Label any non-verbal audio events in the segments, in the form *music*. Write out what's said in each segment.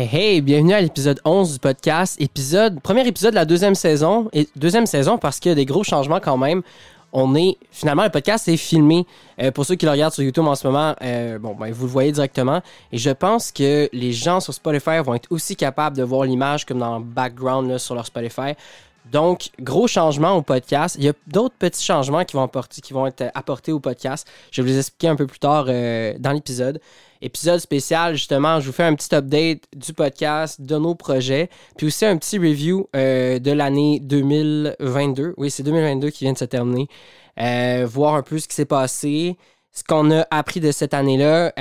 Hey hey, bienvenue à l'épisode 11 du podcast. Épisode, premier épisode de la deuxième saison. Et deuxième saison parce qu'il y a des gros changements quand même. On est, finalement, le podcast est filmé. Euh, pour ceux qui le regardent sur YouTube en ce moment, euh, bon, ben, vous le voyez directement. Et je pense que les gens sur Spotify vont être aussi capables de voir l'image comme dans le background là, sur leur Spotify. Donc, gros changement au podcast. Il y a d'autres petits changements qui vont, qui vont être apportés au podcast. Je vais vous expliquer un peu plus tard euh, dans l'épisode. Épisode spécial, justement, je vous fais un petit update du podcast, de nos projets, puis aussi un petit review euh, de l'année 2022. Oui, c'est 2022 qui vient de se terminer. Euh, voir un peu ce qui s'est passé, ce qu'on a appris de cette année-là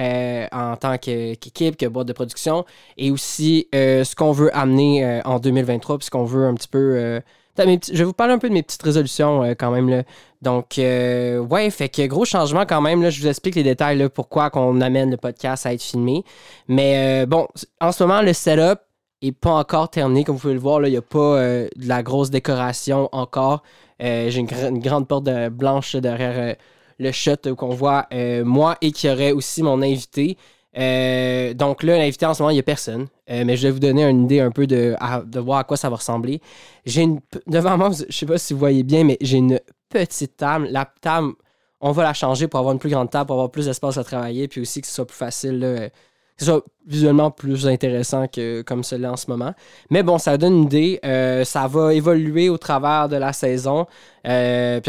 en tant qu'équipe, que boîte de production, et aussi ce qu'on veut amener en 2023, puisqu'on veut un petit peu je vais vous parler un peu de mes petites résolutions euh, quand même. Là. Donc, euh, ouais, fait que gros changement quand même. Là, je vous explique les détails, là, pourquoi qu'on amène le podcast à être filmé. Mais euh, bon, en ce moment, le setup est pas encore terminé. Comme vous pouvez le voir, il n'y a pas de la grosse décoration encore. J'ai une, grande porte blanche derrière le shot qu'on voit moi et qui aurait aussi mon invité. Euh, donc là, l'invité en ce moment, il n'y a personne. Euh, mais je vais vous donner une idée un peu de, de voir à quoi ça va ressembler. J'ai une. Devant moi, je ne sais pas si vous voyez bien, mais j'ai une petite table. La table, on va la changer pour avoir une plus grande table, pour avoir plus d'espace à travailler, puis aussi que ce soit plus facile, que ce soit visuellement plus intéressant que comme celui-là en ce moment. Mais bon, ça donne une idée. Euh, ça va évoluer au travers de la saison, puis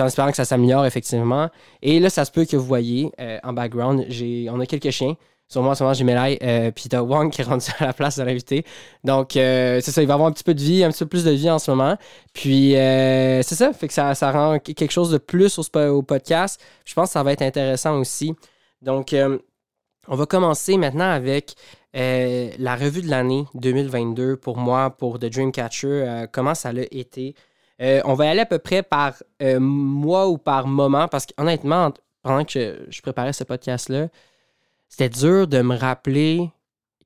en espérant que ça s'améliore effectivement. Et là, ça se peut que vous voyez en background, on a quelques chiens. Sur moi, en ce moment, j'ai Melay, euh, puis t'as Wang qui est rendu à la place de l'invité. Donc, euh, c'est ça, il va avoir un petit peu de vie, un petit peu plus de vie en ce moment. Puis, euh, c'est ça, fait que ça, ça, rend quelque chose de plus au, podcast. Je pense que ça va être intéressant aussi. Donc, on va commencer maintenant avec la revue de l'année 2022 pour moi, pour The Dreamcatcher. comment ça l'a été. on va y aller à peu près par mois ou par moment, parce qu'honnêtement, pendant que je préparais ce podcast-là, c'était dur de me rappeler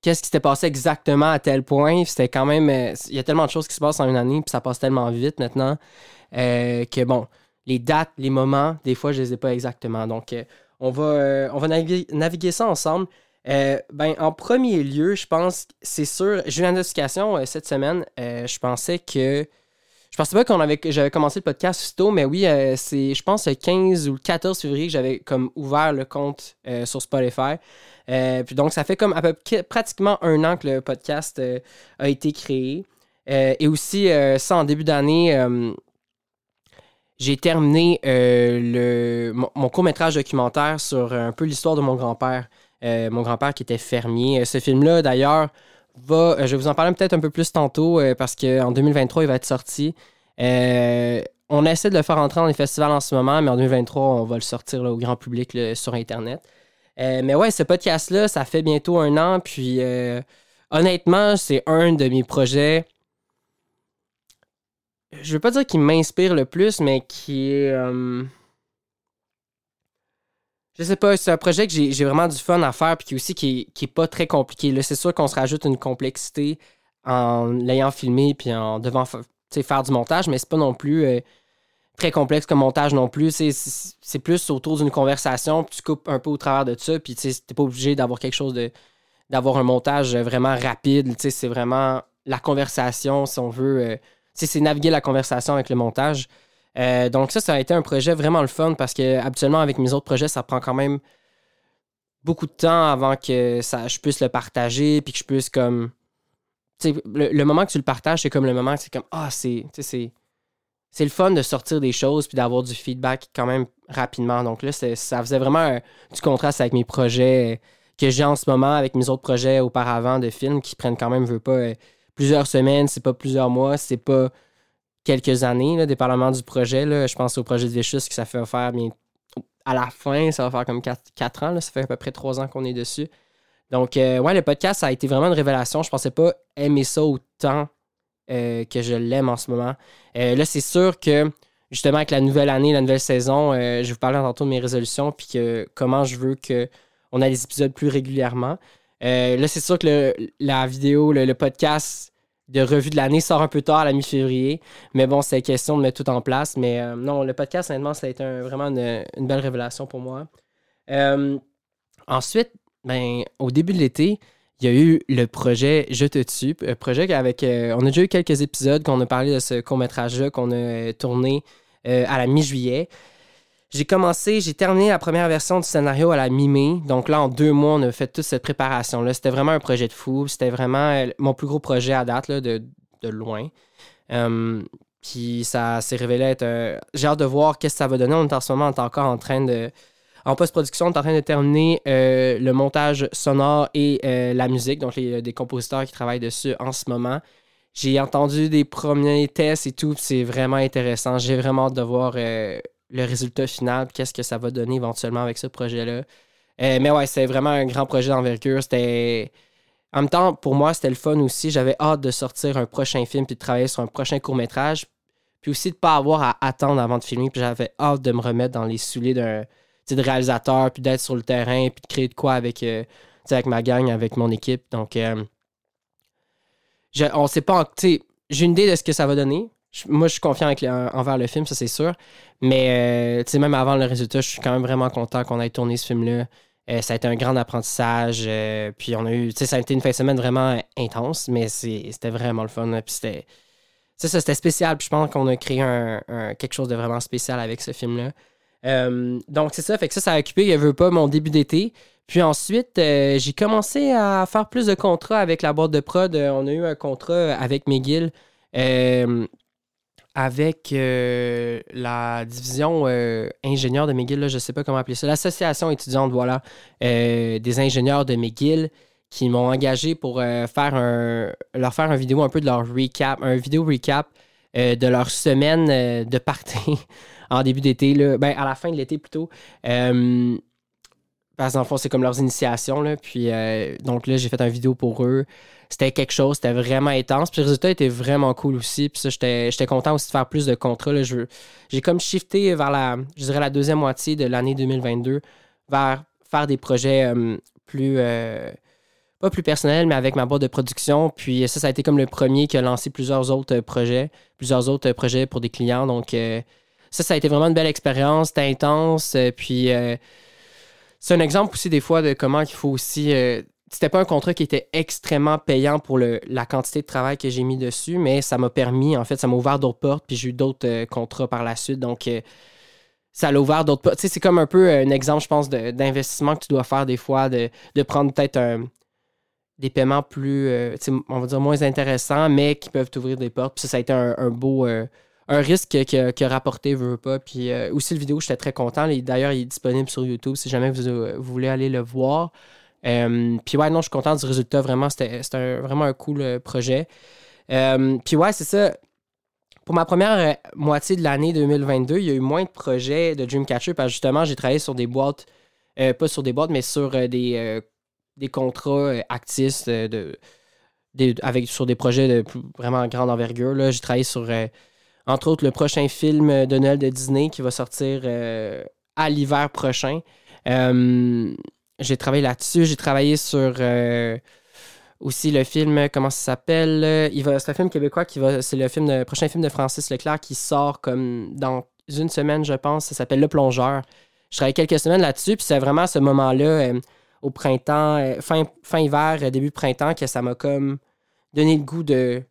qu'est-ce qui s'était passé exactement à tel point. C'était quand même. Euh, il y a tellement de choses qui se passent en une année, puis ça passe tellement vite maintenant euh, que bon, les dates, les moments, des fois, je les ai pas exactement. Donc, euh, on va, on va naviguer, ça ensemble. ben, en premier lieu, je pense, c'est sûr, j'ai une notification cette semaine. je pensais que je pensais pas qu'on avait j'avais commencé le podcast tôt, mais oui, euh, c'est je pense le 15 ou le 14 février que j'avais comme ouvert le compte euh, sur Spotify. Euh, puis donc ça fait comme à peu pratiquement un an que le podcast a été créé. et aussi ça en début d'année j'ai terminé le, mon, court-métrage documentaire sur un peu l'histoire de mon grand-père. mon grand-père qui était fermier. Ce film-là, d'ailleurs, va, euh, je vais vous en parler peut-être un peu plus tantôt euh, parce qu'en 2023, il va être sorti. Euh, on essaie de le faire entrer dans les festivals en ce moment, mais en 2023, on va le sortir au grand public sur Internet. mais ouais, ce podcast-là, ça fait bientôt un an. Puis honnêtement, c'est un de mes projets. Je veux pas dire qu'il m'inspire le plus, mais qui est. Je sais pas, c'est un projet que j'ai vraiment du fun à faire puis qui aussi qui est, pas très compliqué. Là, c'est sûr qu'on se rajoute une complexité en l'ayant filmé puis en devant faire du montage, mais c'est pas non plus euh, très complexe comme montage non plus. C'est plus autour d'une conversation, puis tu coupes un peu au travers de ça, puis tu n'es pas obligé d'avoir quelque chose de d'avoir un montage vraiment rapide. C'est vraiment la conversation, si on veut. Euh, c'est naviguer la conversation avec le montage. Euh, donc ça, ça a été un projet vraiment le fun parce que habituellement avec mes autres projets, ça prend quand même beaucoup de temps avant que ça, je puisse le partager puis que je puisse comme le, le, moment que tu le partages, c'est comme le moment que c'est comme ah c'est c'est c'est le fun de sortir des choses puis d'avoir du feedback quand même rapidement. Donc là, ça faisait vraiment du contraste avec mes projets que j'ai en ce moment, avec mes autres projets auparavant de films qui prennent quand même, veux pas, euh, plusieurs semaines, c'est pas plusieurs mois, c'est pas quelques années, là, dépendamment du projet. Là. Je pense au projet de Vicious que ça fait faire bien à la fin, ça va faire comme 4, ans. Là. Ça fait à peu près 3 ans qu'on est dessus. Donc, euh, ouais, le podcast, ça a été vraiment une révélation. Je pensais pas aimer ça autant euh, que je l'aime en ce moment. Euh, là, c'est sûr que, justement, avec la nouvelle année, la nouvelle saison, je vous parler tantôt de mes résolutions, puis que comment je veux qu'on ait des épisodes plus régulièrement. là, c'est sûr que la vidéo, le podcast, de revue de l'année sort un peu tard à la mi-février. Mais bon, c'est question de mettre tout en place. Mais euh, non, le podcast, honnêtement, ça a été vraiment une, belle révélation pour moi. Euh, ensuite, ben, au début de l'été, il y a eu le projet Je te tue, un projet avec. on a déjà eu quelques épisodes qu'on a parlé de ce court-métrage-là qu'on a tourné à la mi-juillet. J'ai commencé, j'ai terminé la première version du scénario à la mi-mai. Donc là, en deux mois, on a fait toute cette préparation-là. C'était vraiment un projet de fou. C'était vraiment mon plus gros projet à date, là, de, loin. Puis ça s'est révélé être. J'ai hâte de voir qu'est-ce que ça va donner. On est en ce moment encore en train de. En post-production, on est en train de terminer euh, le montage sonore et euh, la musique, donc les, des compositeurs qui travaillent dessus en ce moment. J'ai entendu des premiers tests et tout, c'est vraiment intéressant. J'ai vraiment hâte de voir euh, le résultat final, qu'est-ce que ça va donner éventuellement avec ce projet-là. mais ouais, c'est vraiment un grand projet d'envergure. C'était. En même temps, pour moi, c'était le fun aussi. J'avais hâte de sortir un prochain film puis de travailler sur un prochain court-métrage. Puis aussi de ne pas avoir à attendre avant de filmer. Puis j'avais hâte de me remettre dans les souliers d'un de réalisateur, puis d'être sur le terrain, puis de créer de quoi avec, euh, ma gang, avec mon équipe. Donc, euh, je, on sait pas. J'ai une idée de ce que ça va donner. Moi, je suis confiant envers le film, ça c'est sûr. Mais euh, même avant le résultat, je suis quand même vraiment content qu'on ait tourné ce film-là. ça a été un grand apprentissage. puis on a eu, ça a été une fin de semaine vraiment intense, mais c'était vraiment le fun. Puis c'était ça, c'était spécial. Puis je pense qu'on a créé un, quelque chose de vraiment spécial avec ce film-là. Euh, donc, c'est ça. Fait que ça, ça a occupé, il veut pas, mon début d'été. Puis ensuite, euh, j'ai commencé à faire plus de contrats avec la boîte de prod. Euh, on a eu un contrat avec McGill, avec la division ingénieurs de McGill, je ne sais pas comment appeler ça, l'association étudiante, voilà, des ingénieurs de McGill qui m'ont engagé pour euh, faire un, leur faire une vidéo un peu de leur recap, un vidéo recap euh, de leur semaine euh, de party *laughs* en début d'été, ben, à la fin de l'été plutôt. parce qu'en fond, c'est comme leurs initiations. Là, puis, donc là, j'ai fait une vidéo pour eux. C'était quelque chose, c'était vraiment intense. Puis le résultat était vraiment cool aussi. Puis ça, j'étais content aussi de faire plus de contrats. J'ai comme shifté vers la, je dirais, la deuxième moitié de l'année 2022 vers faire des projets plus pas plus personnel, mais avec ma boîte de production. Puis ça, ça a été comme le premier qui a lancé plusieurs autres euh, projets, plusieurs autres euh, projets pour des clients. Donc euh, ça, ça a été vraiment une belle expérience, c'était intense. puis c'est un exemple aussi des fois de comment il faut aussi. C'était pas un contrat qui était extrêmement payant pour le, la quantité de travail que j'ai mis dessus, mais ça m'a permis, en fait, ça m'a ouvert d'autres portes, puis j'ai eu d'autres contrats par la suite. Donc, ça l'a ouvert d'autres portes. Tu sais, c'est comme un peu un exemple, je pense, d'investissement que tu dois faire des fois, de, de prendre peut-être des paiements plus, euh, on va dire, moins intéressants, mais qui peuvent t'ouvrir des portes. Puis ça, ça a été un, beau. Euh, un risque qui a, rapporté, veut pas. Puis euh, aussi, le vidéo, j'étais très content. D'ailleurs, il est disponible sur YouTube si jamais vous, voulez aller le voir. Puis ouais, non, je suis content du résultat. Vraiment, c'était vraiment un cool projet. puis ouais, c'est ça. Pour ma première moitié de l'année 2022, il y a eu moins de projets de Dreamcatcher parce que justement, j'ai travaillé sur des boîtes, pas sur des boîtes, mais sur des des contrats euh, actifs de, avec, sur des projets de vraiment grande envergure. J'ai travaillé sur, euh, entre autres, le prochain film de Noël de Disney qui va sortir euh, à l'hiver prochain. J'ai travaillé là-dessus. J'ai travaillé sur aussi le film, comment ça s'appelle C'est un film québécois qui va. C'est le film de, prochain film de Francis Leclerc qui sort comme dans une semaine, je pense. Ça s'appelle Le Plongeur. Je travaillé quelques semaines là-dessus, puis c'est vraiment ce moment-là au printemps, euh, fin, fin hiver, euh, début printemps, que ça m'a comme donné le goût de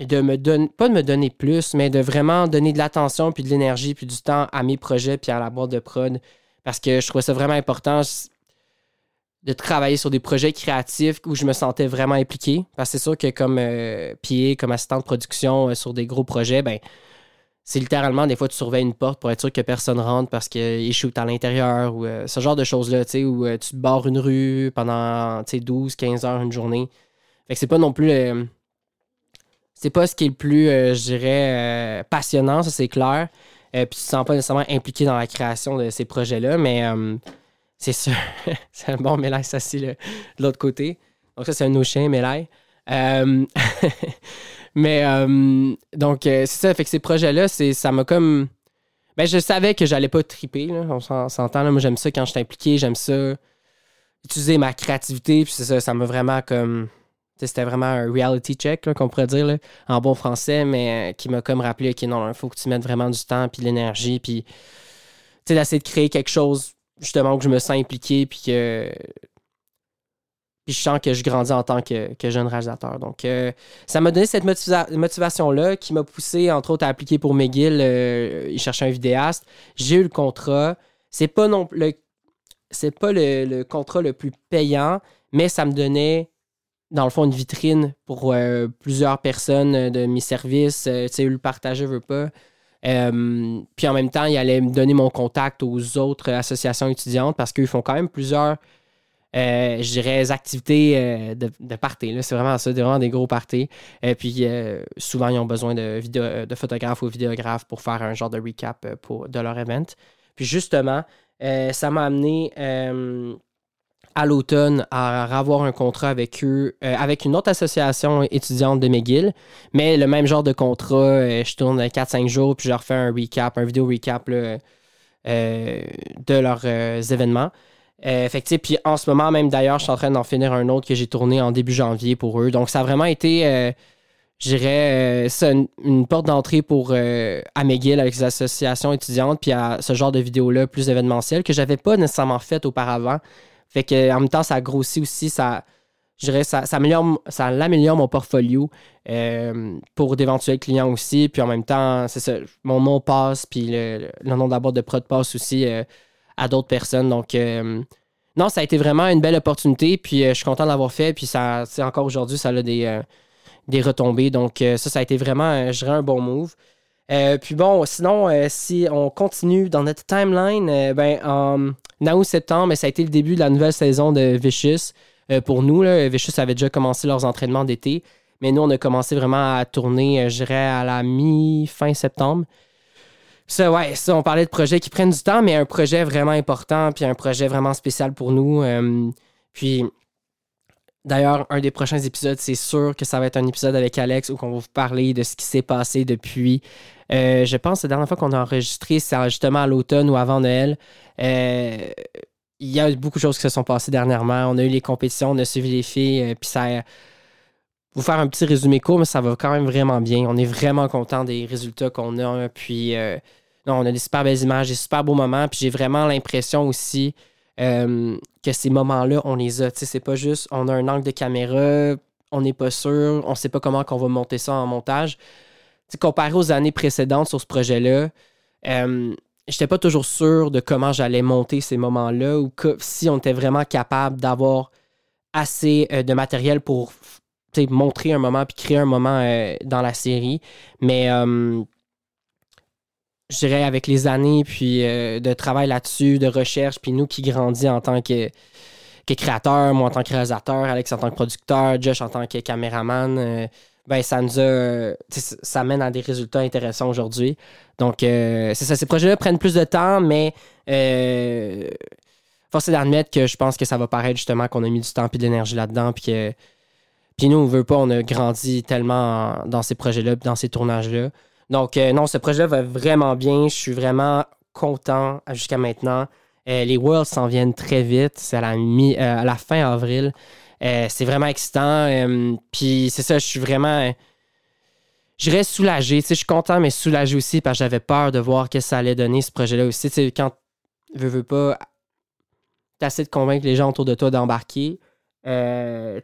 de me donner, pas de me donner plus, mais de vraiment donner de l'attention, puis de l'énergie, puis du temps à mes projets, puis à la boîte de prod. Parce que je trouvais ça vraiment important de travailler sur des projets créatifs où je me sentais vraiment impliqué. Parce que c'est sûr que comme euh, comme assistant de production euh, sur des gros projets, ben c'est littéralement des fois tu surveilles une porte pour être sûr que personne rentre parce qu'il shoot à l'intérieur ou euh, ce genre de choses-là, tu sais, où euh, tu barres une rue pendant 12, 15 heures une journée. Fait que c'est pas non plus. Euh, c'est pas ce qui est le plus, je dirais, passionnant, ça c'est clair. Puis tu te sens pas nécessairement impliqué dans la création de ces projets-là, mais c'est sûr. *laughs* c'est un bon mélange, ça, de l'autre côté. Donc ça, c'est un no chien mélaille. *laughs* Mais euh, donc, euh, c'est ça. Fait que ces projets-là, ça m'a comme. Ben, je savais que j'allais pas triper. Là, on s'entend. Moi, j'aime ça quand je suis impliqué. J'aime ça utiliser ma créativité. Puis c'est ça, ça m'a vraiment comme. C'était vraiment un reality check, qu'on pourrait dire, en bon français, mais euh, qui m'a comme rappelé, OK, non, il faut que tu mettes vraiment du temps, puis l'énergie, puis d'essayer de créer quelque chose, justement, où je me sens impliqué, puis que puis je sens que je grandis en tant que, jeune réalisateur. Donc, euh, ça m'a donné cette motivation-là qui m'a poussé, entre autres, à appliquer pour McGill. Euh, il cherchait un vidéaste. J'ai eu le contrat. C'est pas non le, c'est pas le, contrat le plus payant, mais ça me donnait, dans le fond, une vitrine pour euh, plusieurs personnes de mes services. tu sais, le partager, veut pas. puis en même temps, il allait me donner mon contact aux autres associations étudiantes parce qu'ils font quand même plusieurs euh, je dirais, activités euh, de, de party. C'est vraiment ça, vraiment des gros parties. Et euh, puis souvent, ils ont besoin de, vidéo, de photographes ou vidéographes pour faire un genre de recap pour, de leur event. Puis justement, ça m'a amené à l'automne à avoir un contrat avec eux, avec une autre association étudiante de McGill, mais le même genre de contrat. je tourne 4-5 jours, puis je leur fais un recap, un vidéo recap de leurs événements. Euh, puis en ce moment même d'ailleurs, je suis en train d'en finir un autre que j'ai tourné en début janvier pour eux. Donc ça a vraiment été, euh, je dirais, euh, une, porte d'entrée pour à McGill avec les associations étudiantes, puis à ce genre de vidéos-là plus événementielles que j'avais pas nécessairement fait auparavant. Fait que en même temps, ça grossit aussi, ça, je ça, améliore, ça mon portfolio pour d'éventuels clients aussi. Puis en même temps, c'est ça, mon nom passe, puis le, nom d'abord de prod passe aussi à d'autres personnes. Donc, euh, non, ça a été vraiment une belle opportunité. Puis, euh, je suis content de l'avoir fait. Puis, ça, encore aujourd'hui, ça a des, euh, des retombées. Donc, ça, ça a été vraiment, je dirais, un bon move. Puis bon, sinon, si on continue dans notre timeline, ben, en août-septembre, ça a été le début de la nouvelle saison de Vicious. pour nous, là, Vicious avait déjà commencé leurs entraînements d'été. Mais nous, on a commencé vraiment à tourner, je dirais, à la mi-fin septembre. Ça, ouais, ça, on parlait de projets qui prennent du temps, mais un projet vraiment important, puis un projet vraiment spécial pour nous. Euh, puis, d'ailleurs, un des prochains épisodes, c'est sûr que ça va être un épisode avec Alex où on va vous parler de ce qui s'est passé depuis. Euh, je pense que la dernière fois qu'on a enregistré, c'est justement à l'automne ou avant Noël. Euh, il y a beaucoup de choses qui se sont passées dernièrement. On a eu les compétitions, on a suivi les filles, puis ça vous faire un petit résumé court, mais ça va quand même vraiment bien. On est vraiment content des résultats qu'on a. Puis, euh, non, on a des super belles images, des super beaux moments. Puis, j'ai vraiment l'impression aussi euh, que ces moments-là, on les a. C'est pas juste, on a un angle de caméra, on n'est pas sûr, on sait pas comment qu'on va monter ça en montage. Comparé aux années précédentes sur ce projet-là, euh, j'étais pas toujours sûr de comment j'allais monter ces moments-là ou que, si on était vraiment capable d'avoir assez de matériel pour montrer un moment puis créer un moment euh, dans la série. Mais euh, je dirais avec les années puis euh, de travail là-dessus, de recherche, puis nous qui grandit en tant que, que créateur, moi en tant que réalisateur, Alex en tant que producteur, Josh en tant que caméraman, ben ça nous a. ça mène à des résultats intéressants aujourd'hui. Donc, c'est ça. Ces projets-là prennent plus de temps, mais force est d'admettre que je pense que ça va paraître justement qu'on a mis du temps et de l'énergie là-dedans, puis que puis nous, on veut pas, on a grandi tellement dans ces projets-là, dans ces tournages-là. Donc, euh, non, ce projet va vraiment bien. Je suis vraiment content jusqu'à maintenant. Euh, les Worlds s'en viennent très vite. C'est à, la euh, fin avril. c'est vraiment excitant. Puis c'est ça, je suis vraiment. Je reste soulagé. je suis content, mais soulagé aussi parce que j'avais peur de voir que ça allait donner, ce projet-là aussi. Tu quand veux, veux pas, assez de convaincre les gens autour de toi d'embarquer. Euh,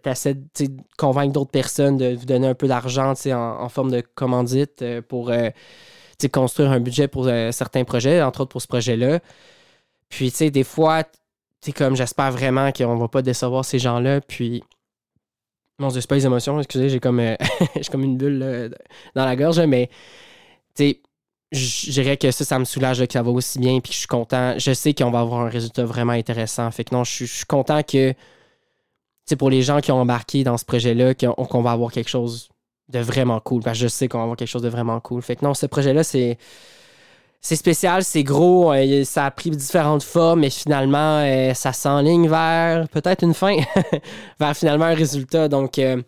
tu de convaincre d'autres personnes de vous donner un peu d'argent en, en, forme de commandite euh, pour euh, construire un budget pour euh, certains projets, entre autres pour ce projet-là. Puis, tu sais, des fois, tu comme j'espère vraiment qu'on va pas décevoir ces gens-là. Puis, mon Dieu, c'est pas les émotions, excusez, j'ai comme, *laughs* j'ai comme une bulle dans la gorge, mais tu sais, je dirais que ça, ça me soulage que ça va aussi bien, puis je suis content. Je sais qu'on va avoir un résultat vraiment intéressant. Fait que non, je suis content que c'est pour les gens qui ont embarqué dans ce projet-là, qu'on va avoir quelque chose de vraiment cool. Parce que je sais qu'on va avoir quelque chose de vraiment cool. Fait que non, ce projet-là, c'est. C'est spécial, c'est gros, euh, ça a pris différentes formes, mais finalement, euh, ça s'enligne vers peut-être une fin, *laughs* vers finalement un résultat. Donc, euh,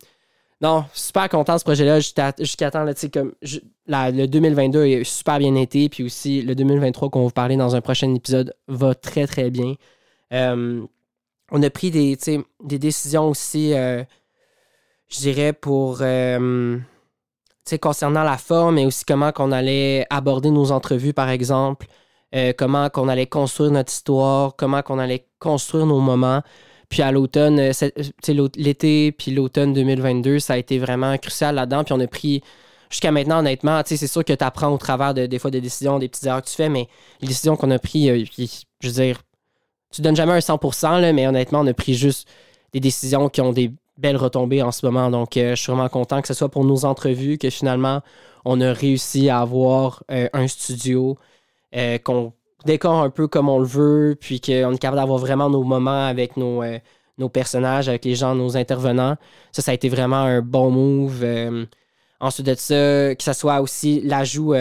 non, super content de ce projet-là jusqu'à temps, comme le 2022 est super bien été, puis aussi le 2023 qu'on va vous parler dans un prochain épisode va très très bien on a pris des, décisions aussi, euh, je dirais, pour euh, concernant la forme et aussi comment qu'on allait aborder nos entrevues, par exemple, euh, comment qu'on allait construire notre histoire, comment qu'on allait construire nos moments. Puis à l'automne, l'été, puis l'automne 2022, ça a été vraiment crucial là-dedans. Puis on a pris, jusqu'à maintenant, honnêtement, c'est sûr que tu apprends au travers de, des fois des décisions, des petites erreurs que tu fais, mais les décisions qu'on a prises, je veux dire, tu donnes jamais un 100%, là, mais honnêtement, on a pris juste des décisions qui ont des belles retombées en ce moment. Donc, euh, je suis vraiment content que ce soit pour nos entrevues, que finalement, on a réussi à avoir euh, un studio euh, qu'on décore un peu comme on le veut, puis qu'on est capable d'avoir vraiment nos moments avec nos, nos personnages, avec les gens, nos intervenants. Ça, ça a été vraiment un bon move. Ensuite de ça, que ce soit aussi l'ajout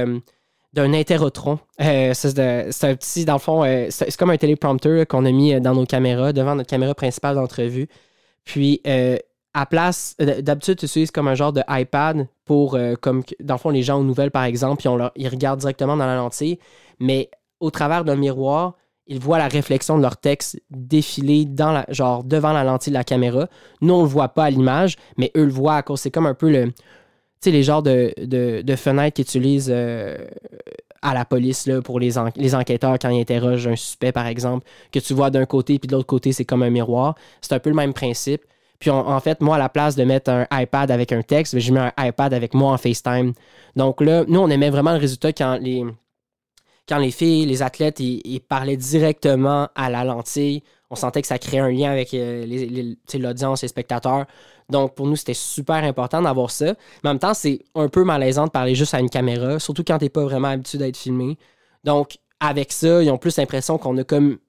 d'un interrotron. Euh, c'est un petit, dans le fond, euh, c'est comme un téléprompter là, qu'on a mis euh, dans nos caméras, devant notre caméra principale d'entrevue. Puis, euh, à place, d'habitude, tu utilises comme un genre de iPad pour, comme, dans le fond, les gens aux nouvelles, par exemple, puis on leur, ils regardent directement dans la lentille, mais au travers d'un miroir, ils voient la réflexion de leur texte défiler dans la, genre devant la lentille de la caméra. Nous, on le voit pas à l'image, mais eux le voient à cause. C'est comme un peu le, sais, les genres de, de, fenêtres qu'ils utilisent euh, à la police pour les, en- les enquêteurs quand ils interrogent un suspect, par exemple, que tu vois d'un côté, puis de l'autre côté, c'est comme un miroir. C'est un peu le même principe. Puis en fait, moi, à la place de mettre un iPad avec un texte, ben, j'ai mis un iPad avec moi en FaceTime. Donc là, nous, on aimait vraiment le résultat quand les, quand les filles, les athlètes, ils, parlaient directement à la lentille. On sentait que ça créait un lien avec euh, les- les- l'audience, les spectateurs. Donc, pour nous, c'était super important d'avoir ça. Mais en même temps, c'est un peu malaisant de parler juste à une caméra, surtout quand t'es pas vraiment habitué d'être filmé. Donc, avec ça, ils ont plus l'impression qu'on a comme.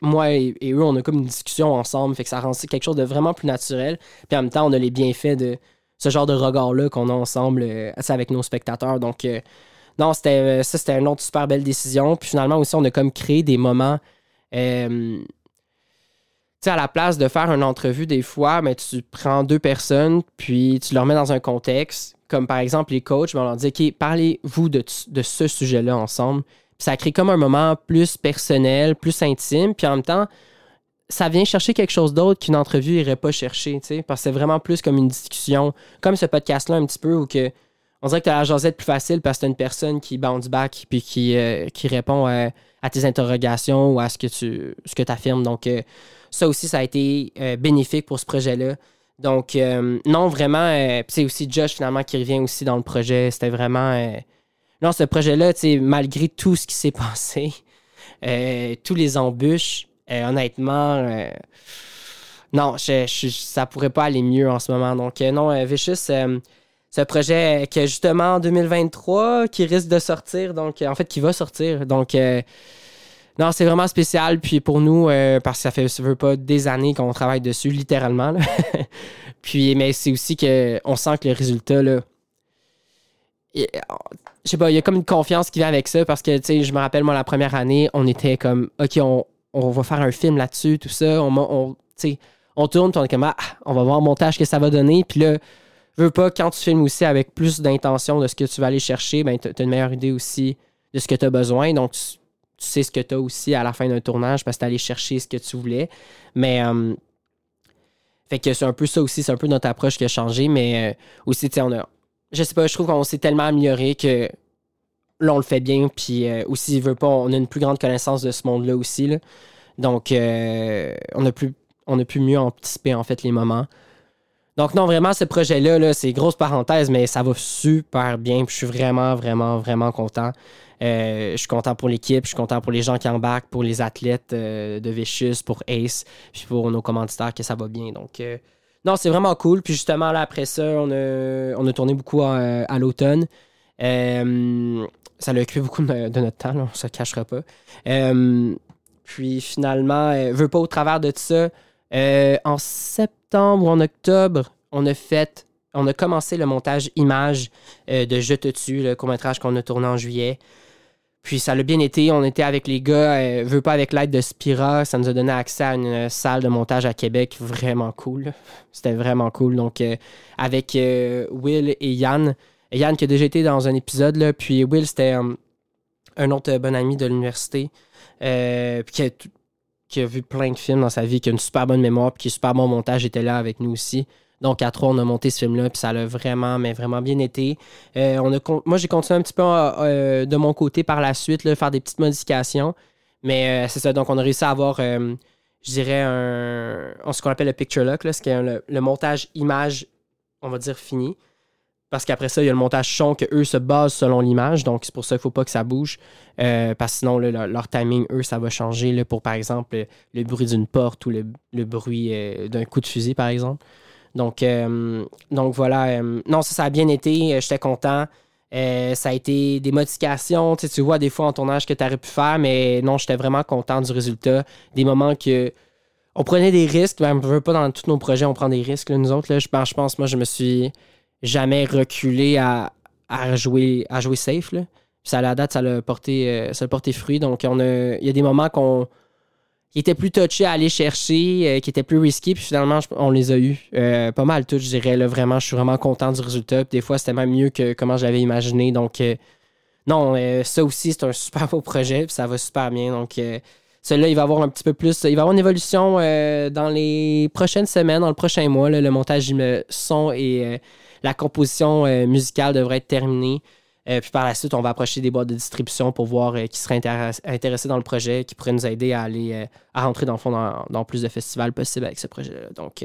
Moi et, eux, on a comme une discussion ensemble. Fait que ça rend quelque chose de vraiment plus naturel. Puis en même temps, on a les bienfaits de ce genre de regard-là qu'on a ensemble euh, avec nos spectateurs. Donc, euh, non, c'était euh, ça, c'était une autre super belle décision. Puis finalement, aussi, on a comme créé des moments. Euh, sais, à la place de faire une entrevue, des fois, mais tu prends deux personnes, puis tu leur mets dans un contexte, comme par exemple les coachs, on leur dit OK, parlez-vous de, de ce sujet-là ensemble. Puis ça crée comme un moment plus personnel, plus intime, puis en même temps, ça vient chercher quelque chose d'autre qu'une entrevue irait pas chercher, tu sais, parce que c'est vraiment plus comme une discussion, comme ce podcast-là un petit peu, où que on dirait que tu as la jasette plus facile parce que tu une personne qui bounce back puis qui, euh, qui répond à, à tes interrogations ou à ce que tu ce que affirmes. Donc, euh, ça aussi, ça a été euh, bénéfique pour ce projet-là. Donc, euh, non, vraiment, c'est aussi Josh finalement qui revient aussi dans le projet. C'était vraiment. non, ce projet-là, malgré tout ce qui s'est *laughs* passé, tous les embûches, honnêtement, non, je, je- ça pourrait pas aller mieux en ce moment. Donc, non, Vicious, un projet que justement en 2023, qui risque de sortir, donc euh, en fait, qui va sortir. Donc, euh, non, c'est vraiment spécial. Puis pour nous, euh, parce que ça fait ça veut pas des années qu'on travaille dessus, littéralement. *laughs* puis, mais c'est aussi que on sent que le résultat, là. Je sais pas, il y a comme une confiance qui vient avec ça parce que, tu sais, je me rappelle, moi, la première année, on était comme, OK, on, on va faire un film là-dessus, tout ça. On, on, on tourne, puis on est comme, ah, on va voir le montage que ça va donner. Puis là, veux pas, quand tu filmes aussi avec plus d'intention de ce que tu vas aller chercher, ben, tu as une meilleure idée aussi de ce que tu as besoin. Donc, tu, sais ce que tu as aussi à la fin d'un tournage parce que tu allé chercher ce que tu voulais. Mais, euh, fait que c'est un peu ça aussi, c'est un peu notre approche qui a changé. Mais euh, aussi, tu sais, on a, je sais pas, je trouve qu'on s'est tellement amélioré que là, on le fait bien. Puis euh, aussi, veut pas, on a une plus grande connaissance de ce monde-là aussi. Donc, on a plus on a pu mieux anticiper en fait les moments. Donc non, vraiment, ce projet-là, là, c'est grosse parenthèse, mais ça va super bien. Je suis vraiment, vraiment, vraiment content. Euh, je suis content pour l'équipe, je suis content pour les gens qui embarquent, pour les athlètes euh, de Vicious, pour Ace, puis pour nos commanditaires que ça va bien. Donc euh, non, c'est vraiment cool. Puis justement, là, après ça, on a, tourné beaucoup à, l'automne. Ça a occupé beaucoup de, notre temps, là, on se cachera pas. Puis finalement, veux pas au travers de ça. euh, en septembre ou en octobre, on a fait, on a commencé le montage image euh, de Je te tue, le court-métrage qu'on a tourné en juillet. Puis ça l'a bien été. On était avec les gars, euh, veux pas avec l'aide de Spira. Ça nous a donné accès à une salle de montage à Québec vraiment cool. C'était vraiment cool. Donc, euh, avec euh, Will et Yann. Yann qui a déjà été dans un épisode, là, puis Will, c'était un autre bon ami de l'université. puis qui qui a vu plein de films dans sa vie, qui a une super bonne mémoire, puis qui est super bon montage, était là avec nous aussi. Donc, à trois, on a monté ce film-là, puis ça l'a vraiment, mais vraiment bien été. Euh, on a moi, j'ai continué un petit peu euh, de mon côté par la suite, faire des petites modifications. Mais euh, c'est ça, donc on a réussi à avoir euh, je dirais, un, ce qu'on appelle le picture lock, là, ce qui est le montage image, on va dire, fini. Parce qu'après ça, il y a le montage son que eux se basent selon l'image. Donc, c'est pour ça qu'il ne faut pas que ça bouge. Euh, parce que sinon, leur, timing, eux, ça va changer. Là, pour, par exemple, le, bruit d'une porte ou le, bruit euh, d'un coup de fusil, par exemple. Donc, euh, donc voilà. non, ça, ça a bien été. J'étais content. ça a été des modifications. Tu, vois des fois en tournage que tu aurais pu faire, mais non, j'étais vraiment content du résultat. Des moments que on prenait des risques. Ben, on ne veut pas dans tous nos projets, on prend des risques, nous autres. Là, je, je pense, moi, je me suis jamais reculé à, jouer, à jouer safe. Là. ça, à la date, ça l'a porté, euh, ça porté fruit. Donc, on a, il y a des moments qu'on qui étaient plus touchés à aller chercher, euh, qui étaient plus risqués, puis finalement, on les a eus. Euh, pas mal tous, je dirais. Là, vraiment, je suis vraiment content du résultat. des fois, c'était même mieux que comment j'avais imaginé. Donc, non, ça aussi, c'est un super beau projet, puis ça va super bien. Donc, celui-là, il va avoir un petit peu plus. Il va avoir une évolution dans les prochaines semaines, dans le prochain mois. le montage son et la composition euh, musicale devrait être terminée. Euh, puis par la suite, on va approcher des boîtes de distribution pour voir euh, qui seraient intéressés dans le projet, qui pourraient nous aider à aller à rentrer dans le fond dans, plus de festivals possibles avec ce projet-là. Donc,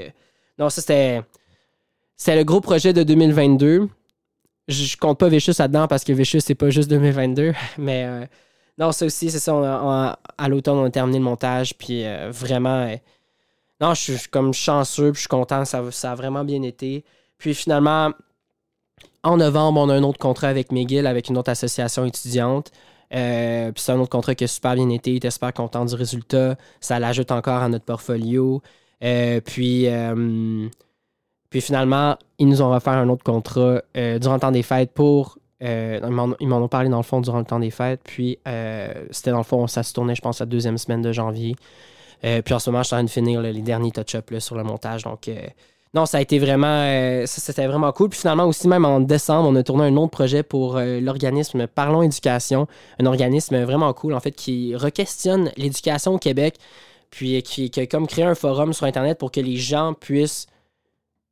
non, ça c'était. C'est le gros projet de 2022. Je, compte pas Vicious là-dedans parce que Vicious, c'est pas juste 2022. *laughs* Mais non, ça aussi, c'est ça. à l'automne, on a terminé le montage. Puis vraiment. non, je suis comme chanceux. Puis je suis content. Ça a vraiment bien été. Puis finalement, en novembre, on a un autre contrat avec McGill, avec une autre association étudiante. Euh, puis c'est un autre contrat qui a super bien été. Il était super content du résultat. Ça l'ajoute encore à notre portfolio. Euh, puis, euh, puis finalement, ils nous ont offert un autre contrat durant le temps des fêtes pour. ils m'en ont parlé dans le fond durant le temps des fêtes. Puis c'était dans le fond, ça se tournait, je pense, la deuxième semaine de janvier. puis en ce moment, je suis en train de finir les derniers touch-ups sur le montage. Donc non, ça a été vraiment, euh, c'était vraiment cool. Puis finalement aussi, même en décembre, on a tourné un autre projet pour euh, l'organisme Parlons Éducation, un organisme vraiment cool en fait qui requestionne l'éducation au Québec, puis qui, a comme créé un forum sur Internet pour que les gens puissent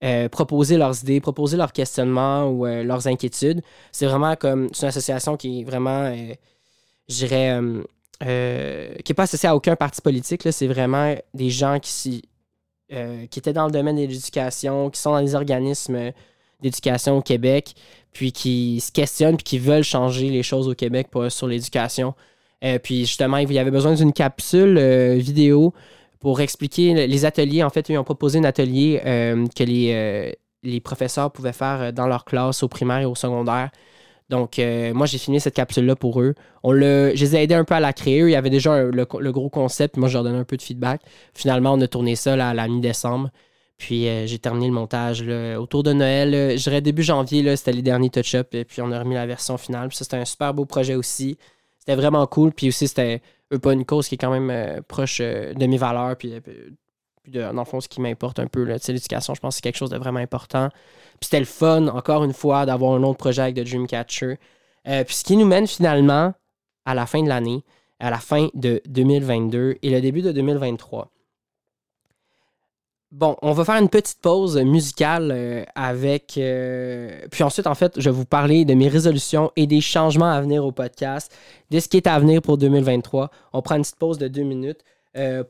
euh, proposer leurs idées, proposer leurs questionnements ou leurs inquiétudes. C'est vraiment comme, c'est une association qui est vraiment, je dirais, qui n'est pas associée à aucun parti politique. C'est vraiment des gens qui euh, qui étaient dans le domaine de l'éducation, qui sont dans les organismes d'éducation au Québec, puis qui se questionnent, puis qui veulent changer les choses au Québec sur l'éducation. Euh, puis justement, il y avait besoin d'une capsule euh, vidéo pour expliquer les ateliers. En fait, ils ont proposé un atelier que les, les professeurs pouvaient faire dans leur classe au primaire et au secondaire donc, euh, moi, j'ai filmé cette capsule-là pour eux. On je les ai aidés un peu à la créer. Il y avait déjà le, gros concept. Moi, je leur donnais un peu de feedback. Finalement, on a tourné ça à la mi-décembre. Puis, euh, j'ai terminé le montage autour de Noël. je dirais début janvier, c'était les derniers touch-ups. Et puis, on a remis la version finale. Puis, ça, c'était un super beau projet aussi. C'était vraiment cool. Puis aussi, c'était pas une cause qui est quand même euh, proche de mes valeurs. Puis, dans le fond, ce qui m'importe un peu, l'éducation, je pense que c'est quelque chose de vraiment important. Puis c'était le fun, encore une fois, d'avoir un autre projet avec The Dreamcatcher. Euh, puis ce qui nous mène finalement à la fin de l'année, à la fin de 2022 et le début de 2023. Bon, on va faire une petite pause musicale euh, avec. Euh, puis ensuite, en fait, je vais vous parler de mes résolutions et des changements à venir au podcast, de ce qui est à venir pour 2023. On prend une petite pause de deux minutes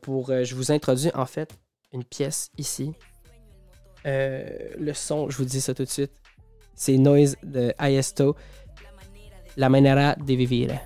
pour. je vous introduis en fait une pièce ici euh, le son, je vous dis ça tout de suite. C'est Noise de Ayesto. La manera de vivir.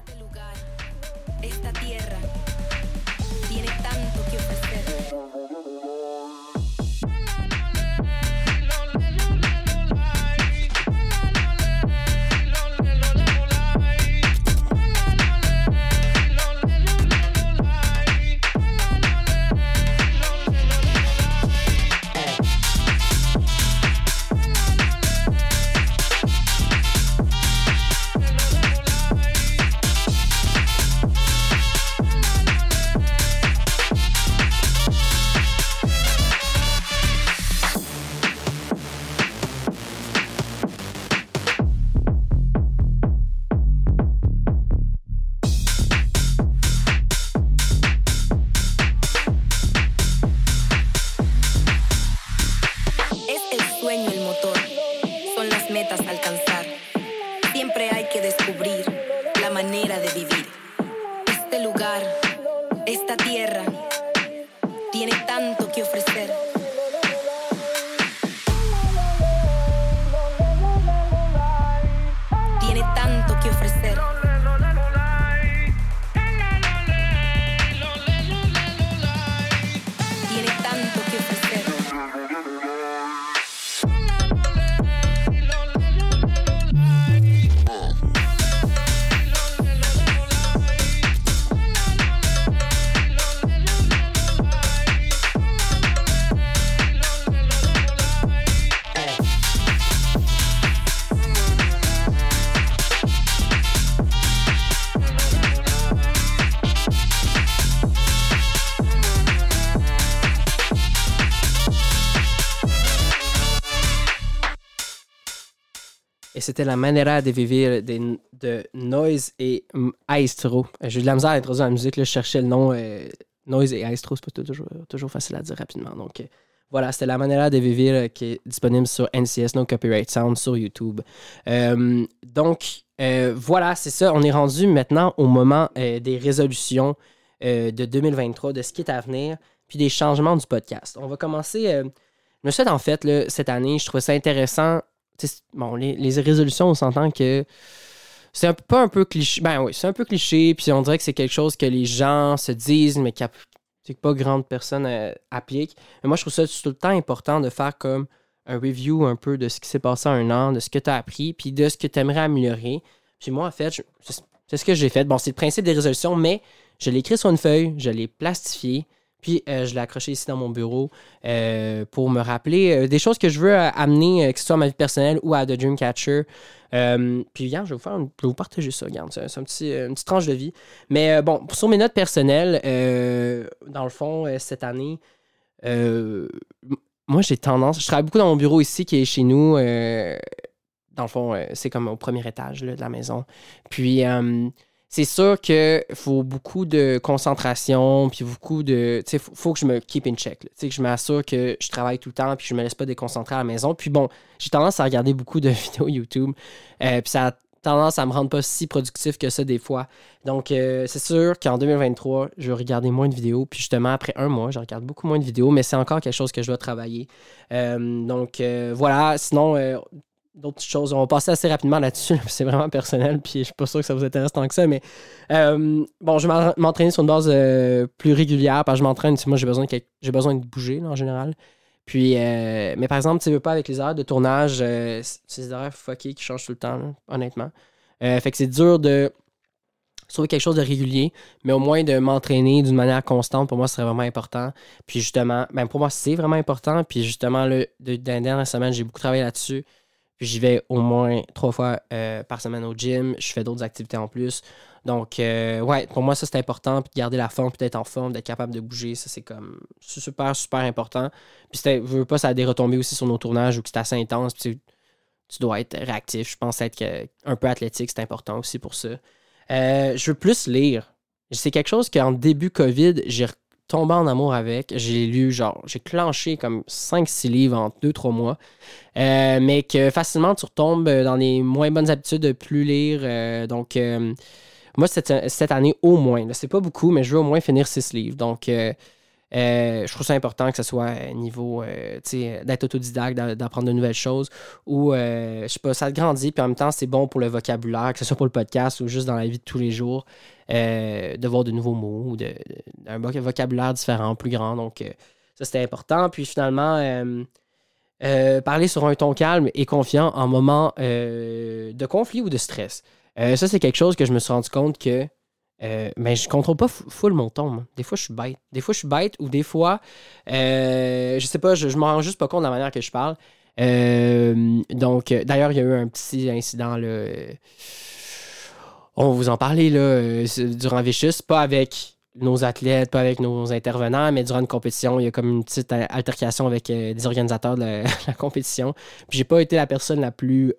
C'était la manera de vivre de, Noise et Aestro. J'ai eu de la misère à introduire la musique, là, je cherchais le nom. euh, Noise et Aestro, c'est pas toujours, toujours facile à dire rapidement. Donc euh, voilà, c'était la manera de vivre euh, qui est disponible sur NCS, No Copyright Sound, sur YouTube. Euh, donc euh, voilà, c'est ça. On est rendu maintenant au moment euh, des résolutions euh, de 2023, de ce qui est à venir, puis des changements du podcast. On va commencer. euh, je me suis fait, en fait, cette année, je trouvais ça intéressant bon, les, résolutions, on s'entend que c'est un, pas un peu cliché. Ben oui, c'est un peu cliché, puis on dirait que c'est quelque chose que les gens se disent, mais que pas grande personne euh, applique. Mais moi, je trouve ça tout le temps important de faire comme un review un peu de ce qui s'est passé un an, de ce que tu as appris, puis de ce que tu aimerais améliorer. Puis moi, en fait, c'est ce que j'ai fait. Bon, c'est le principe des résolutions, mais je l'ai écrit sur une feuille, je l'ai plastifié, puis euh, je l'ai accroché ici dans mon bureau euh, pour me rappeler euh, des choses que je veux amener, que ce soit à ma vie personnelle ou à The Dreamcatcher. Puis, regarde, je vais vous, faire une- je vais vous partager ça, regarde, c'est un petit, une petite tranche de vie. Mais bon, sur mes notes personnelles, dans le fond, cette année, moi, j'ai tendance, je travaille beaucoup dans mon bureau ici qui est chez nous. dans le fond, c'est comme au premier étage de la maison. Puis, euh, c'est sûr qu'il faut beaucoup de concentration, puis beaucoup de. Tu sais, faut, faut que je me keep in check. Tu sais, que je m'assure que je travaille tout le temps, puis je me laisse pas déconcentrer à la maison. Puis bon, j'ai tendance à regarder beaucoup de *laughs* vidéos YouTube, euh, puis ça a tendance à me rendre pas si productif que ça des fois. Donc, euh, c'est sûr qu'en 2023, je vais regarder moins de vidéos. Puis justement, après un mois, je regarde beaucoup moins de vidéos, mais c'est encore quelque chose que je dois travailler. Euh, donc, voilà. Sinon, d'autres choses. On va passer assez rapidement là-dessus. là, *laughs* C'est vraiment personnel, puis je suis pas sûr que ça vous intéresse tant que ça, mais euh, bon, je vais m'en- m'entraîner sur une base euh, plus régulière, parce que je m'entraîne, moi j'ai besoin, de besoin de bouger en général. Puis, euh, mais par exemple, tu veux pas avec les horaires de tournage, c'est des horaires fuckés qui changent tout le temps, honnêtement. Fait que c'est dur de trouver quelque chose de régulier, mais au moins de m'entraîner d'une manière constante, pour moi, ce serait vraiment important. Puis justement, ben pour moi, c'est vraiment important. Puis justement, là, de- dans les dernières semaines, j'ai beaucoup travaillé là-dessus. Puis j'y vais au moins trois fois euh, par semaine au gym. Je fais d'autres activités en plus. Donc, euh, ouais, pour moi, ça, c'est important. Puis de garder la forme, puis d'être en forme, d'être capable de bouger, ça, c'est comme super, super important. Puis je veux pas, ça a des retombées aussi sur nos tournages où c'est assez intense. Puis tu, dois être réactif. Je pense être un peu athlétique, c'est important aussi pour ça. Euh, je veux plus lire. C'est quelque chose qu'en début COVID, j'ai tombé en amour avec. J'ai lu, genre, j'ai clenché comme 5-6 livres en 2-3 mois. Euh, mais que facilement, tu retombes dans les moins bonnes habitudes de plus lire. Euh, donc, euh, moi, cette, cette année, au moins, c'est pas beaucoup, mais je veux au moins finir 6 livres. Donc, euh, euh, je trouve ça important que ce soit euh, niveau, euh, d'être autodidacte, d'a- d'apprendre de nouvelles choses, ou, euh, je sais pas, ça te grandit, puis en même temps, c'est bon pour le vocabulaire, que ce soit pour le podcast ou juste dans la vie de tous les jours, euh, de voir de nouveaux mots, ou de, un voc- vocabulaire différent, plus grand. Donc, euh, ça, c'était important. Puis finalement, euh, euh, parler sur un ton calme et confiant en moment euh, de conflit ou de stress. Euh, ça, c'est quelque chose que je me suis rendu compte que euh, mais je contrôle pas full mon ton. Des fois, je suis bête. Des fois, je suis bête ou des fois, euh, je sais pas, je, je m'en rends juste pas compte de la manière que je parle. Euh, donc, euh, d'ailleurs, il y a eu un petit incident là. on vous en parler là, durant Vicious, pas avec nos athlètes, pas avec nos intervenants, mais durant une compétition, il y a comme une petite altercation avec des organisateurs de la, *laughs* la compétition. Puis j'ai pas été la personne la plus,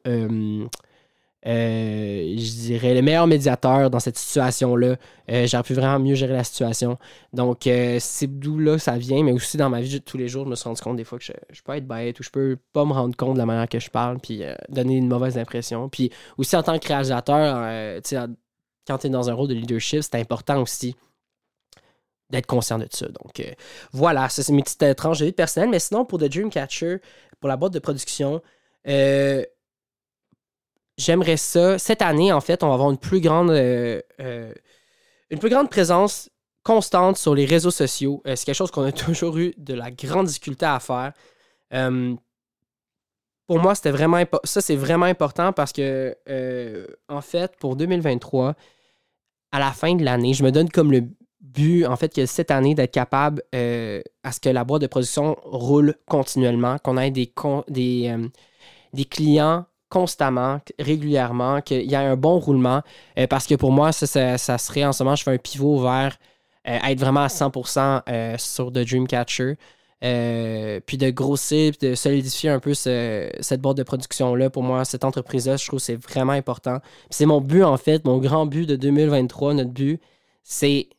euh, je dirais, le meilleur médiateur dans cette situation-là. Euh, J'aurais pu vraiment mieux gérer la situation. Donc euh, c'est d'où là ça vient, mais aussi dans ma vie de tous les jours, je me suis rendu compte des fois que je, peux être bête ou je peux pas me rendre compte de la manière que je parle, puis donner une mauvaise impression. Puis aussi en tant que réalisateur, quand tu es dans un rôle de leadership, c'est important aussi d'être conscient de ça. Donc voilà, ça c'est mes petites tranches de vie personnelles. Mais sinon, pour The Dreamcatcher, pour la boîte de production, euh, j'aimerais ça. Cette année, en fait, on va avoir une plus grande, euh, euh, une plus grande présence constante sur les réseaux sociaux. Euh, c'est quelque chose qu'on a *laughs* toujours eu de la grande difficulté à faire. Pour moi, c'était vraiment ça, c'est vraiment important parce que, en fait, pour 2023, à la fin de l'année, je me donne comme le but, en fait, que cette année, d'être capable à ce que la boîte de production roule continuellement, qu'on ait des, des, des clients constamment, régulièrement, qu'il y ait un bon roulement. euh, parce que pour moi, ça, serait en ce moment, je fais un pivot vers euh, être vraiment à 100% euh, sur The Dreamcatcher. Puis de grossir, de solidifier un peu ce- cette boîte de production-là, pour moi, cette entreprise-là, je trouve que c'est vraiment important. C'est mon but, en fait, mon grand but de 2023, notre but, c'est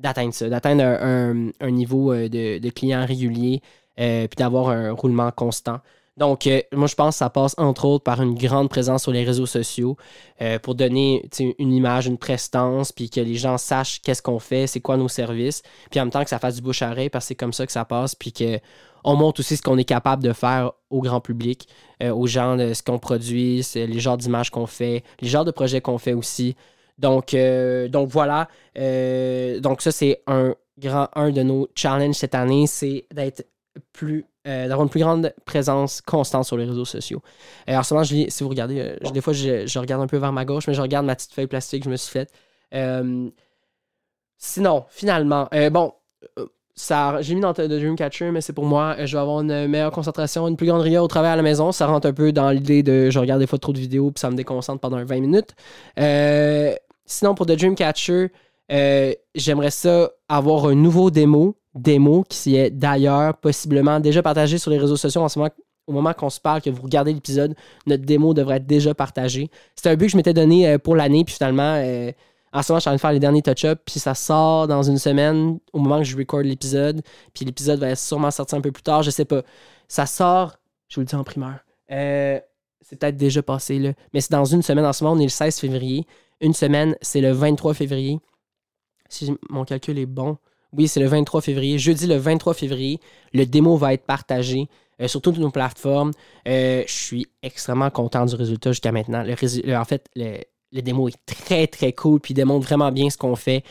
d'atteindre ça, d'atteindre un, niveau de, de clients réguliers, puis d'avoir un roulement constant. Donc, euh, moi, je pense que ça passe entre autres par une grande présence sur les réseaux sociaux euh, pour donner une image, une prestance, puis que les gens sachent qu'est-ce qu'on fait, c'est quoi nos services, puis en même temps que ça fasse du bouche à oreille, parce que c'est comme ça que ça passe, puis qu'on montre aussi ce qu'on est capable de faire au grand public, euh, aux gens, ce qu'on produit, les genres d'images qu'on fait, les genres de projets qu'on fait aussi. Donc, donc voilà. Donc ça, c'est un grand un de nos challenges cette année, c'est d'être euh, d'avoir une plus grande présence constante sur les réseaux sociaux. Euh, en ce moment, je lis- si vous regardez, euh, des fois, je, regarde un peu vers ma gauche, mais je regarde ma petite feuille plastique que je me suis faite. Euh, sinon, finalement, bon, j'ai mis dans The Dreamcatcher, mais c'est pour moi, je vais avoir une meilleure concentration, une plus grande rigueur au travail à la maison. Ça rentre un peu dans l'idée de je regarde des fois trop de vidéos, puis ça me déconcentre pendant 20 minutes. Sinon, pour The Dreamcatcher, j'aimerais ça avoir un nouveau démo, démo qui est d'ailleurs possiblement déjà partagé sur les réseaux sociaux en ce moment. Au moment qu'on se parle, que vous regardez l'épisode, notre démo devrait être déjà partagée. C'était un but que je m'étais donné euh, pour l'année, puis finalement, euh, en ce moment, je suis en train de faire les derniers touch-ups, puis ça sort dans une semaine au moment que je record l'épisode, puis l'épisode va sûrement sortir un peu plus tard, je sais pas. Ça sort, je vous le dis en primeur. Euh, c'est peut-être déjà passé là, mais c'est dans une semaine. En ce moment, on est le 16 février. Une semaine, c'est le 23 février. Si mon calcul est bon. Oui, c'est le 23 février. Jeudi, le 23 février, le démo va être partagé euh, sur toutes nos plateformes. Euh, je suis extrêmement content du résultat jusqu'à maintenant. Le en fait, le, démo est très, très cool, puis démontre vraiment bien ce qu'on fait.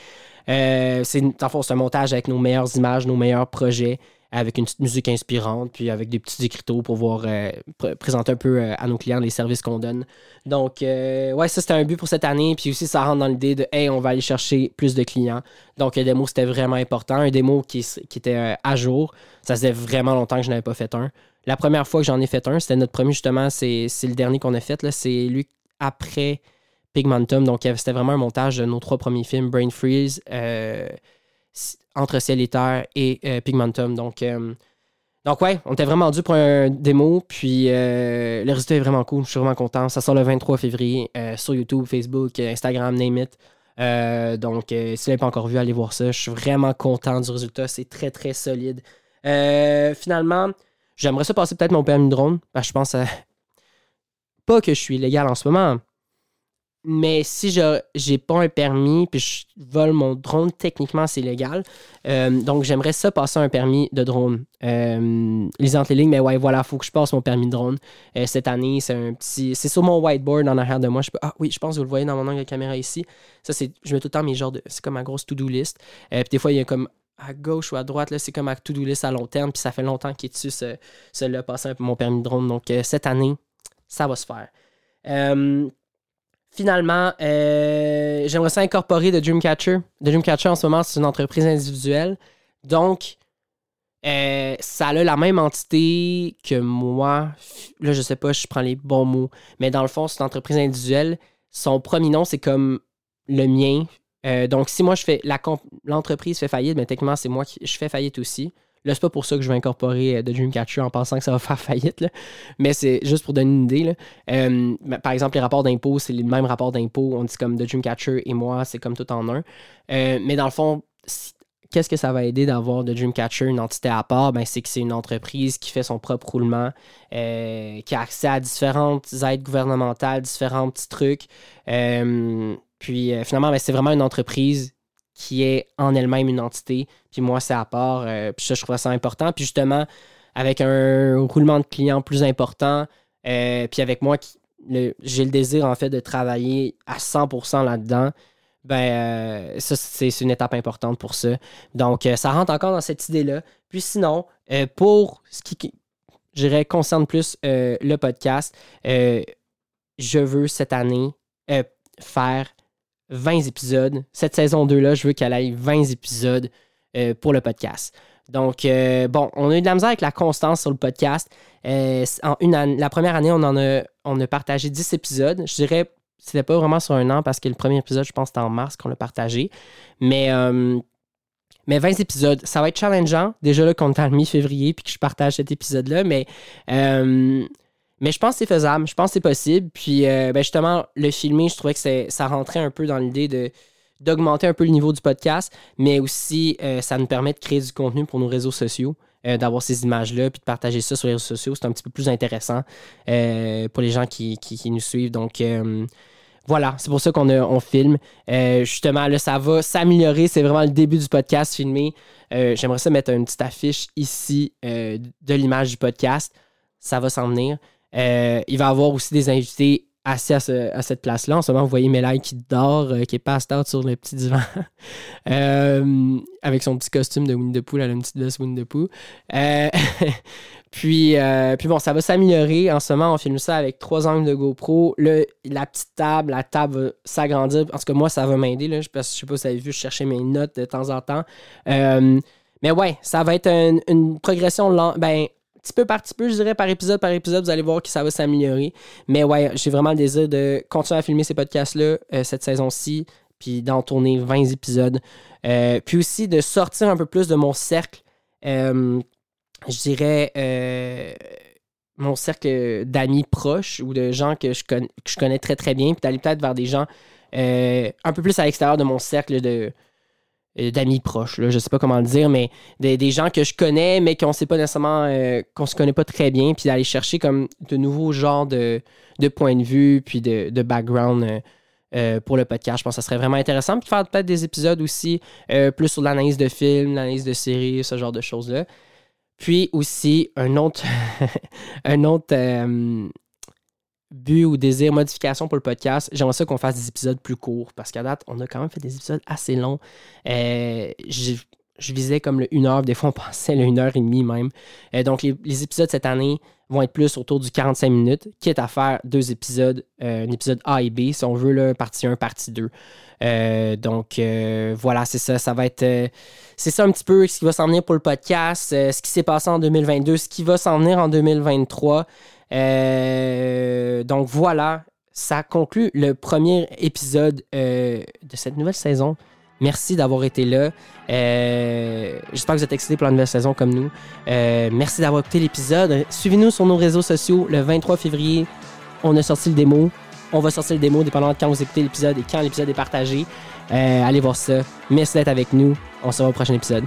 Euh, c'est un montage avec nos meilleures images, nos meilleurs projets, avec une petite musique inspirante, puis avec des petits écriteaux pour voir, euh, pr- présenter un peu euh, à nos clients les services qu'on donne. Donc, euh, ouais, ça, c'était un but pour cette année. Puis aussi, ça rentre dans l'idée de, hey, on va aller chercher plus de clients. Donc, un démo, c'était vraiment important. Un démo qui, qui était à jour. Ça faisait vraiment longtemps que je n'avais pas fait un. La première fois que j'en ai fait un, c'était notre premier, justement, c'est le dernier qu'on a fait. C'est lui après Pigmentum. Donc, c'était vraiment un montage de nos trois premiers films, Brain Freeze, Entre Ciel et euh, Pigmentum. Donc, euh, donc, ouais, on était vraiment dû pour un démo. Puis, euh, le résultat est vraiment cool. Je suis vraiment content. Ça sort le 23 février sur YouTube, Facebook, Instagram, name it. Donc, si vous l'avez pas encore vu, allez voir ça. Je suis vraiment content du résultat. C'est très, très solide. Finalement, j'aimerais ça passer peut-être mon permis de drone. Je pense à... pas que je suis illégal en ce moment. Mais si je j'ai pas un permis puis je vole mon drone, techniquement c'est légal. Euh, donc j'aimerais ça passer un permis de drone. Euh, lisant les lignes, mais ouais, voilà, faut que je passe mon permis de drone. Euh, cette année, c'est un petit. C'est sur mon whiteboard en arrière de moi. Je peux- ah oui, je pense que vous le voyez dans mon angle de caméra ici. Ça, c'est. Je mets tout le temps mes genres de. C'est comme ma grosse to-do list. Euh, puis des fois, il y a comme à gauche ou à droite, là, c'est comme ma to-do list à long terme. Puis ça fait longtemps qu'il est dessus, ce, celui-là, passer un peu mon permis de drone. Donc cette année, ça va se faire. Finalement, euh, j'aimerais ça incorporer The Dreamcatcher. The Dreamcatcher, en ce moment, c'est une entreprise individuelle. Donc, euh, ça a la même entité que moi. Là, je sais pas, je prends les bons mots. Mais dans le fond, c'est une entreprise individuelle. Son premier nom, c'est comme le mien. Euh, donc, si moi, je fais l'entreprise fait faillite, mais techniquement, c'est moi qui je fais faillite aussi. Là, c'est pas pour ça que je vais incorporer euh, The Dreamcatcher en pensant que ça va faire faillite. là. Mais c'est juste pour donner une idée. là. Euh, mais par exemple, les rapports d'impôts, c'est les mêmes rapports d'impôts. On dit comme The Dreamcatcher et moi, c'est comme tout en un. Euh, mais dans le fond, qu'est-ce que ça va aider d'avoir de Dreamcatcher une entité à part? Ben, c'est que c'est une entreprise qui fait son propre roulement, qui a accès à différentes aides gouvernementales, différents petits trucs. Puis finalement, ben, c'est vraiment une entreprise qui est en elle-même une entité. Puis moi, c'est à part. euh, puis ça, je trouve ça important. Puis justement, avec un roulement de clients plus important, euh, puis avec moi, j'ai le désir, en fait, de travailler à 100% là-dedans, ben, euh, ça, c'est une étape importante pour ça. Donc, ça rentre encore dans cette idée-là. Puis sinon, pour ce qui, je dirais, concerne plus le podcast, je veux cette année faire 20 épisodes. Cette saison 2-là, je veux qu'elle aille 20 épisodes euh, pour le podcast. Donc, euh, bon, on a eu de la misère avec la constance sur le podcast. Euh, en une la première année, on en a, on a partagé 10 épisodes. Je dirais, c'était pas vraiment sur un an parce que le premier épisode, je pense, c'était en mars qu'on l'a partagé. Mais, euh, mais 20 épisodes, ça va être challengeant. Déjà là, qu'on est la mi-février puis que je partage cet épisode-là. Mais, mais je pense que c'est faisable. Je pense que c'est possible. Puis, euh, ben justement, le filmer, je trouvais que ça rentrait un peu dans l'idée de d'augmenter un peu le niveau du podcast, mais aussi euh, ça nous permet de créer du contenu pour nos réseaux sociaux, euh, d'avoir ces images-là, puis de partager ça sur les réseaux sociaux. C'est un petit peu plus intéressant pour les gens qui, qui- nous suivent. Donc, voilà, c'est pour ça qu'on on filme. Justement, là, ça va s'améliorer. C'est vraiment le début du podcast filmé. J'aimerais ça mettre une petite affiche ici de l'image du podcast. Ça va s'en venir. Euh, il va y avoir aussi des invités assis à, ce- à cette place-là. En ce moment, vous voyez Mélanie qui dort, euh, qui est passed out sur le petit divan, *laughs* Euh, avec son petit costume de Winnie the Pooh. Elle a une petite Winnie the Pooh. *laughs* Puis, puis bon, ça va s'améliorer. En ce moment, on filme ça avec trois angles de GoPro. Le, la petite table, la table va s'agrandir. En tout cas, moi, ça va m'aider. Que je sais pas si vous avez vu, je cherchais mes notes de temps en temps. Mais ouais, ça va être une, une progression lente. Ben, petit peu par petit peu, je dirais, par épisode par épisode, vous allez voir que ça va s'améliorer. Mais ouais, j'ai vraiment le désir de continuer à filmer ces podcasts-là euh, cette saison-ci, puis d'en tourner 20 épisodes. Euh, puis aussi de sortir un peu plus de mon cercle, euh, je dirais, mon cercle d'amis proches ou de gens que je, connais, que je connais très très bien, puis d'aller peut-être vers des gens un peu plus à l'extérieur de mon cercle de d'amis proches, là, je sais pas comment le dire, mais des, des gens que je connais, mais qu'on sait pas nécessairement, euh, qu'on se connaît pas très bien, puis d'aller chercher comme de nouveaux genres de, de points de vue, puis de, de background euh, euh, pour le podcast. Je pense que ça serait vraiment intéressant. Puis de faire peut-être des épisodes aussi euh, plus sur l'analyse de films, l'analyse de séries, ce genre de choses-là. Puis aussi, un autre, *laughs* un autre euh, but ou désir, modification pour le podcast, j'aimerais ça qu'on fasse des épisodes plus courts parce qu'à date, on a quand même fait des épisodes assez longs. Euh, je visais comme le 1 heure, des fois on *laughs* pensait le 1 heure et demie même. Euh, donc les, épisodes cette année vont être plus autour du 45 minutes, quitte à faire deux épisodes, euh, un épisode A et B, si on veut, partie 1, partie 2. Euh, donc voilà, c'est ça, ça va être... c'est ça un petit peu ce qui va s'en venir pour le podcast, ce qui s'est passé en 2022, ce qui va s'en venir en 2023. Euh, donc voilà, ça conclut le premier épisode euh, de cette nouvelle saison. Merci d'avoir été là. Euh, J'espère que vous êtes excités pour la nouvelle saison comme nous. Euh, merci d'avoir écouté l'épisode. Suivez-nous sur nos réseaux sociaux. Le 23 février, on a sorti le démo. On va sortir le démo dépendamment de quand vous écoutez l'épisode et quand l'épisode est partagé. Allez voir ça. Merci d'être avec nous. On se revoit au prochain épisode.